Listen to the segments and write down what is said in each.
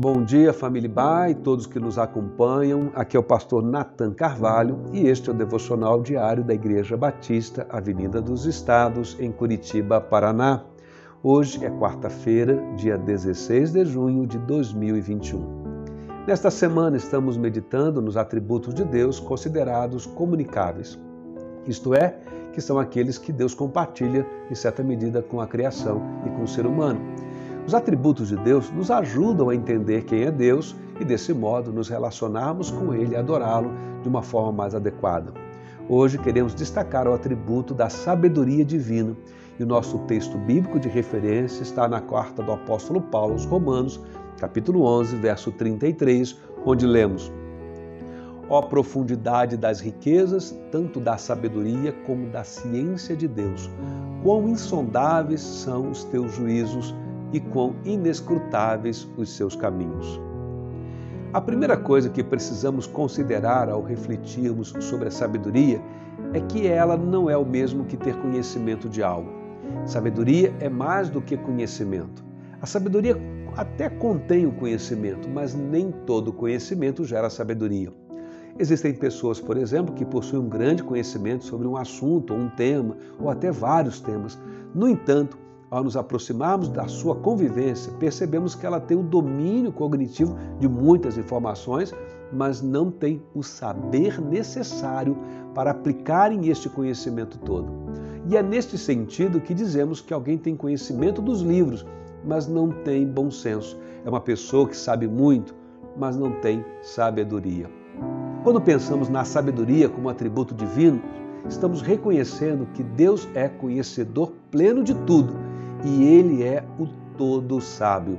Bom dia, família Bai, todos que nos acompanham. Aqui é o pastor Nathan Carvalho e este é o devocional diário da Igreja Batista, Avenida dos Estados, em Curitiba, Paraná. Hoje é quarta-feira, dia 16 de junho de 2021. Nesta semana estamos meditando nos atributos de Deus considerados comunicáveis, isto é, que são aqueles que Deus compartilha em certa medida com a criação e com o ser humano. Os atributos de Deus nos ajudam a entender quem é Deus e, desse modo, nos relacionarmos com Ele e adorá-lo de uma forma mais adequada. Hoje queremos destacar o atributo da sabedoria divina e o nosso texto bíblico de referência está na carta do apóstolo Paulo aos Romanos, capítulo 11, verso 33, onde lemos: Ó profundidade das riquezas, tanto da sabedoria como da ciência de Deus, quão insondáveis são os teus juízos e quão inescrutáveis os seus caminhos. A primeira coisa que precisamos considerar ao refletirmos sobre a sabedoria é que ela não é o mesmo que ter conhecimento de algo. Sabedoria é mais do que conhecimento. A sabedoria até contém o conhecimento, mas nem todo conhecimento gera sabedoria. Existem pessoas, por exemplo, que possuem um grande conhecimento sobre um assunto, ou um tema, ou até vários temas. No entanto, ao nos aproximarmos da sua convivência, percebemos que ela tem o domínio cognitivo de muitas informações, mas não tem o saber necessário para aplicarem este conhecimento todo. E é neste sentido que dizemos que alguém tem conhecimento dos livros, mas não tem bom senso. É uma pessoa que sabe muito, mas não tem sabedoria. Quando pensamos na sabedoria como atributo divino, estamos reconhecendo que Deus é conhecedor pleno de tudo e ele é o todo sábio.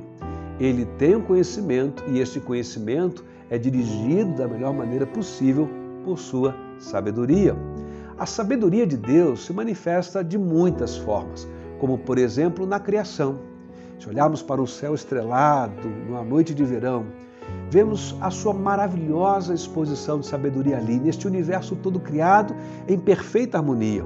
Ele tem um conhecimento e este conhecimento é dirigido da melhor maneira possível por sua sabedoria. A sabedoria de Deus se manifesta de muitas formas, como por exemplo na criação. Se olharmos para o céu estrelado numa noite de verão, vemos a sua maravilhosa exposição de sabedoria ali, neste universo todo criado em perfeita harmonia.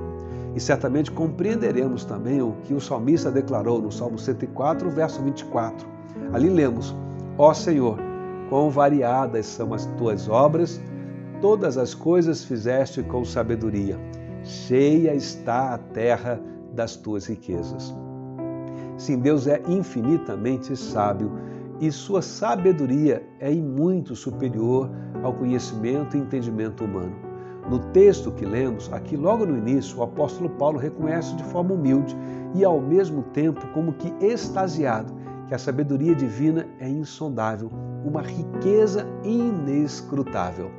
E certamente compreenderemos também o que o salmista declarou no Salmo 104, verso 24. Ali lemos: Ó Senhor, quão variadas são as tuas obras, todas as coisas fizeste com sabedoria. Cheia está a terra das tuas riquezas. Sim, Deus é infinitamente sábio e sua sabedoria é muito superior ao conhecimento e entendimento humano. No texto que lemos, aqui logo no início, o apóstolo Paulo reconhece de forma humilde e ao mesmo tempo como que extasiado que a sabedoria divina é insondável, uma riqueza inescrutável.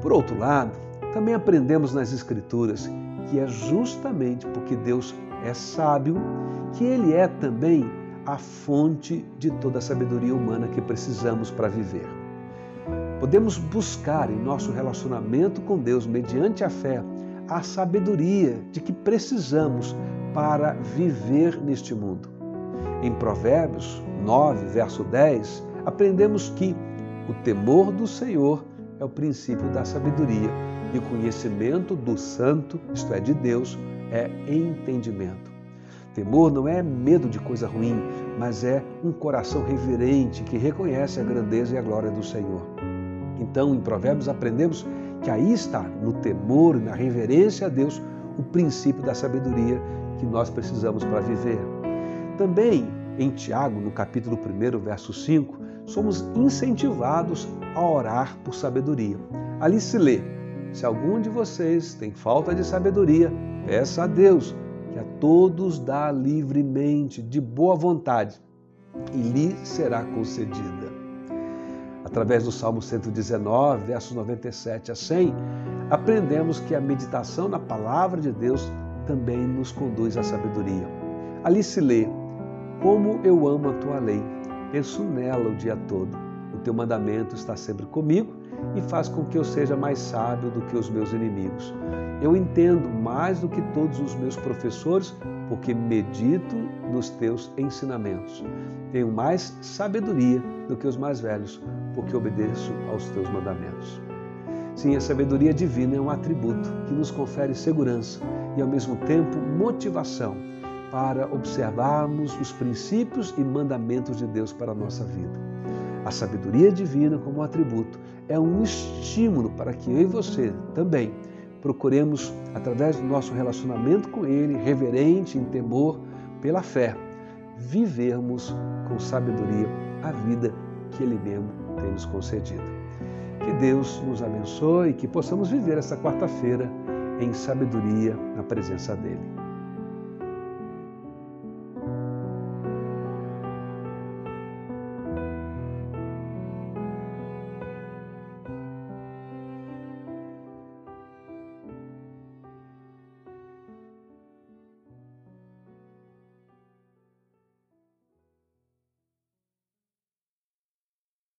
Por outro lado, também aprendemos nas Escrituras que é justamente porque Deus é sábio que Ele é também a fonte de toda a sabedoria humana que precisamos para viver. Podemos buscar em nosso relacionamento com Deus, mediante a fé, a sabedoria de que precisamos para viver neste mundo. Em Provérbios 9, verso 10, aprendemos que o temor do Senhor é o princípio da sabedoria e o conhecimento do santo, isto é, de Deus, é entendimento. Temor não é medo de coisa ruim, mas é um coração reverente que reconhece a grandeza e a glória do Senhor. Então, em Provérbios, aprendemos que aí está, no temor, na reverência a Deus, o princípio da sabedoria que nós precisamos para viver. Também, em Tiago, no capítulo 1, verso 5, somos incentivados a orar por sabedoria. Ali se lê: se algum de vocês tem falta de sabedoria, peça a Deus, que a todos dá livremente, de boa vontade, e lhe será concedida através do Salmo 119, versos 97 a 100, aprendemos que a meditação na palavra de Deus também nos conduz à sabedoria. Ali se lê: Como eu amo a tua lei, penso nela o dia todo. O teu mandamento está sempre comigo e faz com que eu seja mais sábio do que os meus inimigos. Eu entendo mais do que todos os meus professores, porque medito nos teus ensinamentos. Tenho mais sabedoria do que os mais velhos, porque obedeço aos teus mandamentos. Sim, a sabedoria divina é um atributo que nos confere segurança e, ao mesmo tempo, motivação para observarmos os princípios e mandamentos de Deus para a nossa vida. A sabedoria divina como atributo é um estímulo para que eu e você também procuremos, através do nosso relacionamento com Ele, reverente, em temor, pela fé, vivermos com sabedoria a vida que Ele mesmo tem nos concedido. Que Deus nos abençoe e que possamos viver essa quarta-feira em sabedoria na presença dEle.